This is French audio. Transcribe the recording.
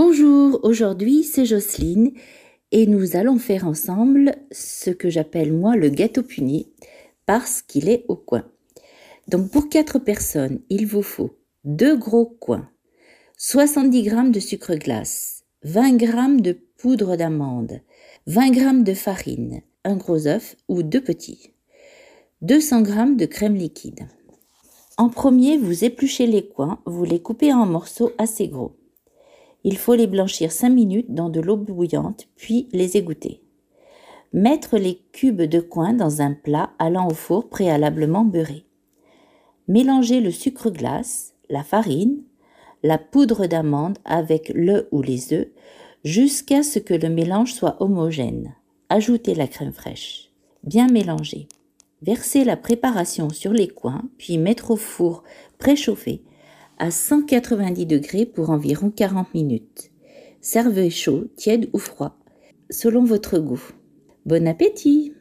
Bonjour, aujourd'hui c'est Jocelyne et nous allons faire ensemble ce que j'appelle moi le gâteau puni parce qu'il est au coin. Donc pour 4 personnes, il vous faut 2 gros coins, 70 g de sucre glace, 20 g de poudre d'amande, 20 g de farine, un gros œuf ou deux petits, 200 g de crème liquide. En premier, vous épluchez les coins, vous les coupez en morceaux assez gros. Il faut les blanchir 5 minutes dans de l'eau bouillante, puis les égoutter. Mettre les cubes de coin dans un plat allant au four préalablement beurré. Mélanger le sucre glace, la farine, la poudre d'amande avec le ou les œufs jusqu'à ce que le mélange soit homogène. Ajoutez la crème fraîche. Bien mélanger. Verser la préparation sur les coins, puis mettre au four préchauffé à 190 degrés pour environ 40 minutes. Servez chaud, tiède ou froid, selon votre goût. Bon appétit